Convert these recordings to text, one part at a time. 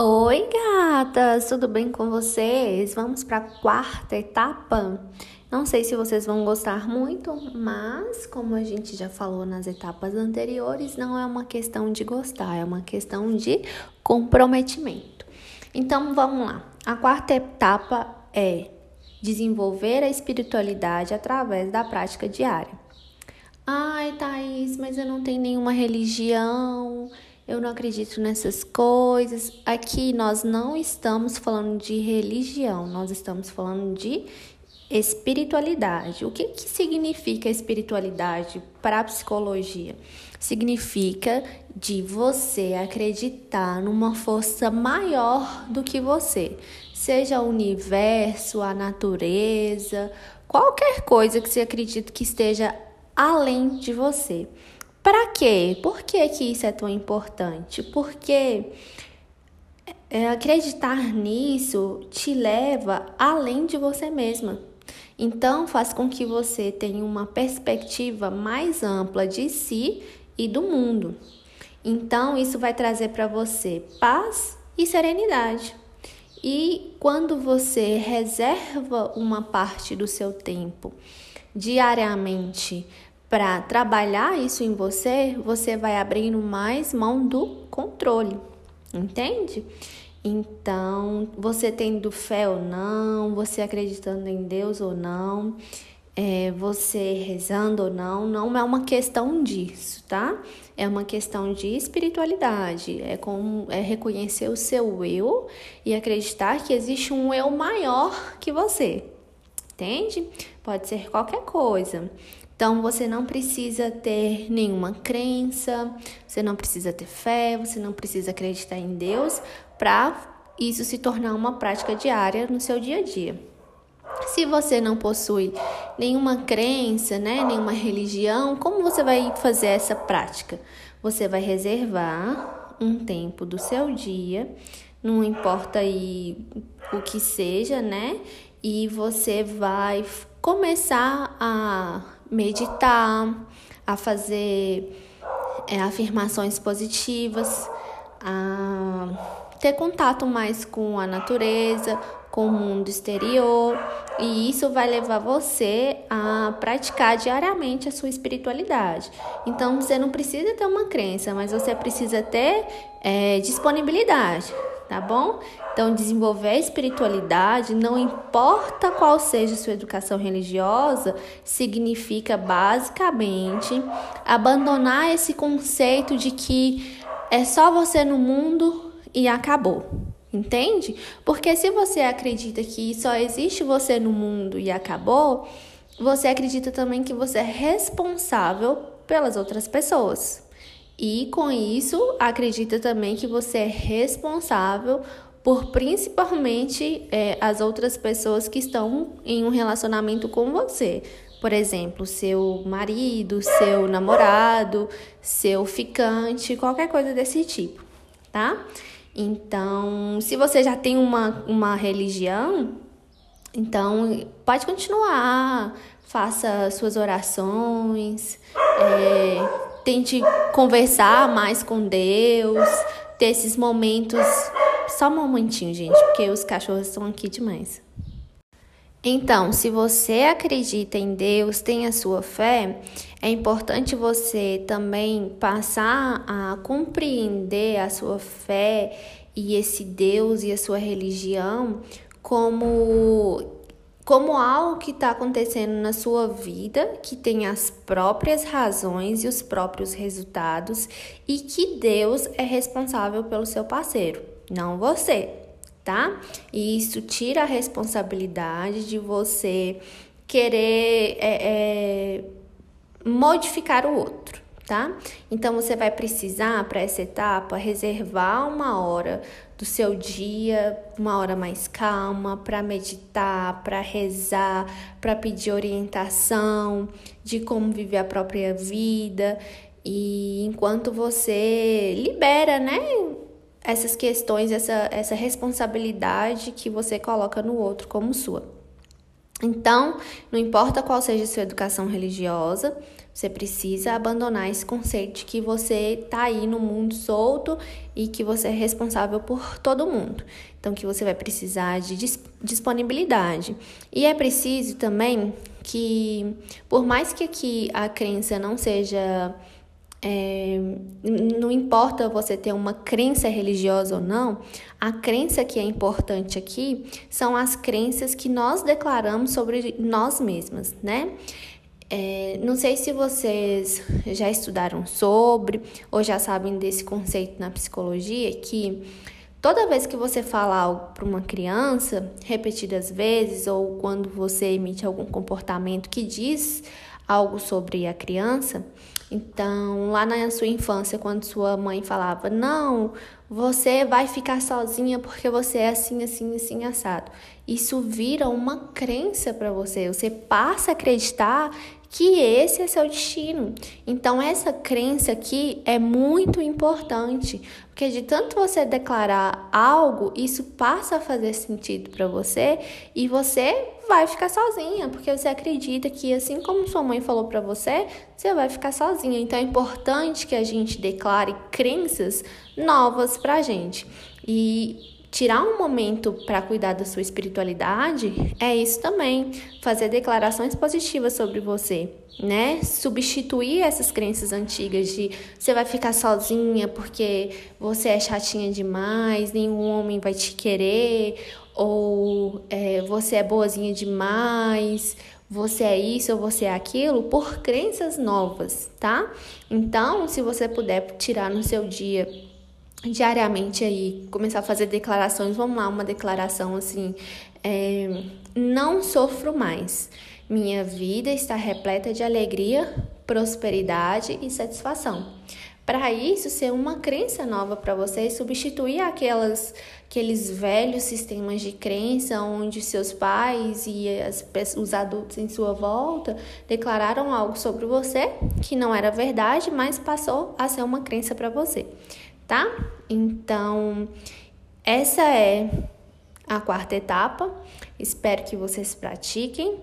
Oi, gatas, tudo bem com vocês? Vamos para a quarta etapa. Não sei se vocês vão gostar muito, mas como a gente já falou nas etapas anteriores, não é uma questão de gostar, é uma questão de comprometimento. Então vamos lá. A quarta etapa é desenvolver a espiritualidade através da prática diária. Ai, Thaís, mas eu não tenho nenhuma religião, eu não acredito nessas coisas. Aqui nós não estamos falando de religião, nós estamos falando de Espiritualidade. O que, que significa espiritualidade para a psicologia? Significa de você acreditar numa força maior do que você, seja o universo, a natureza, qualquer coisa que você acredite que esteja além de você. Para quê? Por que, que isso é tão importante? Porque é, acreditar nisso te leva além de você mesma. Então, faz com que você tenha uma perspectiva mais ampla de si e do mundo. Então, isso vai trazer para você paz e serenidade. E quando você reserva uma parte do seu tempo diariamente para trabalhar isso em você, você vai abrindo mais mão do controle, entende? Então, você tendo fé ou não, você acreditando em Deus ou não, é, você rezando ou não, não é uma questão disso, tá? É uma questão de espiritualidade, é, como, é reconhecer o seu eu e acreditar que existe um eu maior que você, entende? Pode ser qualquer coisa. Então você não precisa ter nenhuma crença, você não precisa ter fé, você não precisa acreditar em Deus para isso se tornar uma prática diária no seu dia a dia. Se você não possui nenhuma crença, né, nenhuma religião, como você vai fazer essa prática? Você vai reservar um tempo do seu dia, não importa aí o que seja, né? E você vai começar a meditar, a fazer é, afirmações positivas, a ter contato mais com a natureza, com o mundo exterior, e isso vai levar você a praticar diariamente a sua espiritualidade. Então você não precisa ter uma crença, mas você precisa ter é, disponibilidade tá bom? Então, desenvolver a espiritualidade, não importa qual seja sua educação religiosa, significa basicamente abandonar esse conceito de que é só você no mundo e acabou. Entende? Porque se você acredita que só existe você no mundo e acabou, você acredita também que você é responsável pelas outras pessoas. E com isso, acredita também que você é responsável por principalmente é, as outras pessoas que estão em um relacionamento com você. Por exemplo, seu marido, seu namorado, seu ficante, qualquer coisa desse tipo, tá? Então, se você já tem uma, uma religião, então pode continuar, faça suas orações, é, tente conversar mais com Deus, ter esses momentos. Só um momentinho, gente, porque os cachorros estão aqui demais. Então, se você acredita em Deus, tem a sua fé, é importante você também passar a compreender a sua fé e esse Deus e a sua religião como como algo que está acontecendo na sua vida, que tem as próprias razões e os próprios resultados, e que Deus é responsável pelo seu parceiro, não você, tá? E isso tira a responsabilidade de você querer é, é, modificar o outro tá? Então você vai precisar para essa etapa reservar uma hora do seu dia, uma hora mais calma, para meditar, para rezar, para pedir orientação de como viver a própria vida. E enquanto você libera, né, essas questões, essa, essa responsabilidade que você coloca no outro como sua. Então, não importa qual seja a sua educação religiosa, você precisa abandonar esse conceito de que você está aí no mundo solto e que você é responsável por todo mundo. Então, que você vai precisar de disponibilidade. E é preciso também que, por mais que aqui a crença não seja é, não importa você ter uma crença religiosa ou não, a crença que é importante aqui são as crenças que nós declaramos sobre nós mesmas, né? É, não sei se vocês já estudaram sobre ou já sabem desse conceito na psicologia que toda vez que você fala algo para uma criança, repetidas vezes, ou quando você emite algum comportamento que diz algo sobre a criança, então, lá na sua infância, quando sua mãe falava: Não, você vai ficar sozinha porque você é assim, assim, assim, assado. Isso vira uma crença para você. Você passa a acreditar que esse é seu destino. Então, essa crença aqui é muito importante, porque de tanto você declarar algo, isso passa a fazer sentido para você e você vai ficar sozinha, porque você acredita que assim como sua mãe falou para você, você vai ficar sozinha. Então, é importante que a gente declare crenças novas pra gente. E tirar um momento para cuidar da sua espiritualidade é isso também, fazer declarações positivas sobre você, né? Substituir essas crenças antigas de você vai ficar sozinha porque você é chatinha demais, nenhum homem vai te querer, ou é, você é boazinha demais, você é isso ou você é aquilo, por crenças novas, tá? Então, se você puder tirar no seu dia diariamente aí, começar a fazer declarações. Vamos lá, uma declaração assim: é, não sofro mais. Minha vida está repleta de alegria, prosperidade e satisfação. Para isso ser uma crença nova para você substituir aquelas aqueles velhos sistemas de crença onde seus pais e as, os adultos em sua volta declararam algo sobre você que não era verdade, mas passou a ser uma crença para você tá? Então, essa é a quarta etapa. Espero que vocês pratiquem.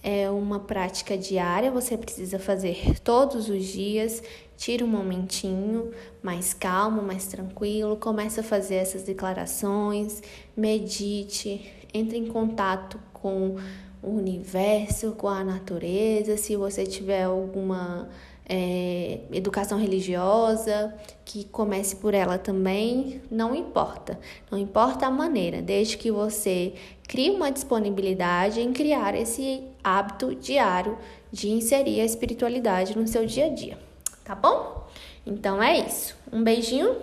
É uma prática diária, você precisa fazer todos os dias. Tira um momentinho mais calmo, mais tranquilo, comece a fazer essas declarações, medite, entre em contato com o universo, com a natureza. Se você tiver alguma é, educação religiosa, que comece por ela também, não importa. Não importa a maneira, desde que você crie uma disponibilidade em criar esse hábito diário de inserir a espiritualidade no seu dia a dia. Tá bom? Então é isso. Um beijinho,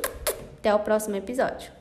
até o próximo episódio.